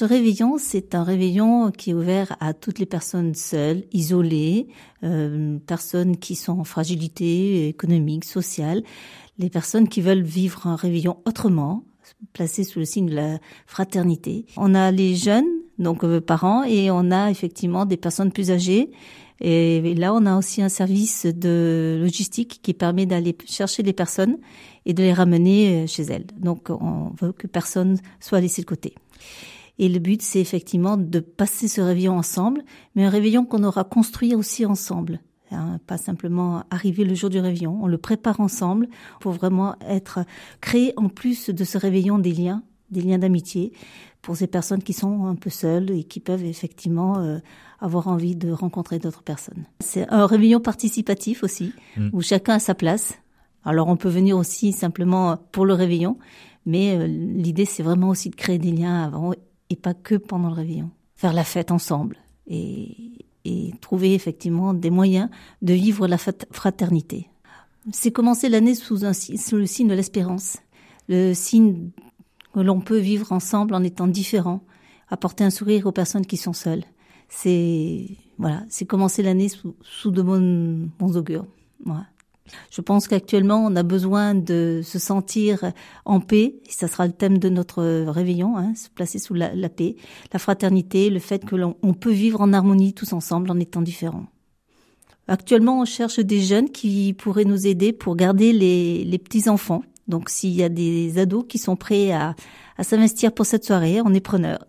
Ce réveillon, c'est un réveillon qui est ouvert à toutes les personnes seules, isolées, euh, personnes qui sont en fragilité économique, sociale, les personnes qui veulent vivre un réveillon autrement, placé sous le signe de la fraternité. On a les jeunes, donc euh, parents, et on a effectivement des personnes plus âgées. Et là, on a aussi un service de logistique qui permet d'aller chercher les personnes et de les ramener euh, chez elles. Donc, on veut que personne soit laissé de côté. Et le but, c'est effectivement de passer ce réveillon ensemble, mais un réveillon qu'on aura construit aussi ensemble. Hein, pas simplement arriver le jour du réveillon, on le prépare ensemble pour vraiment être créer en plus de ce réveillon des liens, des liens d'amitié pour ces personnes qui sont un peu seules et qui peuvent effectivement euh, avoir envie de rencontrer d'autres personnes. C'est un réveillon participatif aussi, mm. où chacun a sa place. Alors on peut venir aussi simplement pour le réveillon, mais euh, l'idée c'est vraiment aussi de créer des liens avant et pas que pendant le réveillon. Faire la fête ensemble et, et trouver effectivement des moyens de vivre la fraternité. C'est commencer l'année sous, sous le signe de l'espérance, le signe que l'on peut vivre ensemble en étant différents, apporter un sourire aux personnes qui sont seules. C'est voilà, c'est commencer l'année sous, de bons, augures. Je pense qu'actuellement, on a besoin de se sentir en paix. Et ça sera le thème de notre réveillon, hein, se placer sous la, paix, la fraternité, le fait que l'on peut vivre en harmonie tous ensemble en étant différents. Actuellement, on cherche des jeunes qui pourraient nous aider pour garder les, les petits enfants. Donc, s'il y a des ados qui sont prêts à, à s'investir pour cette soirée, on est preneur.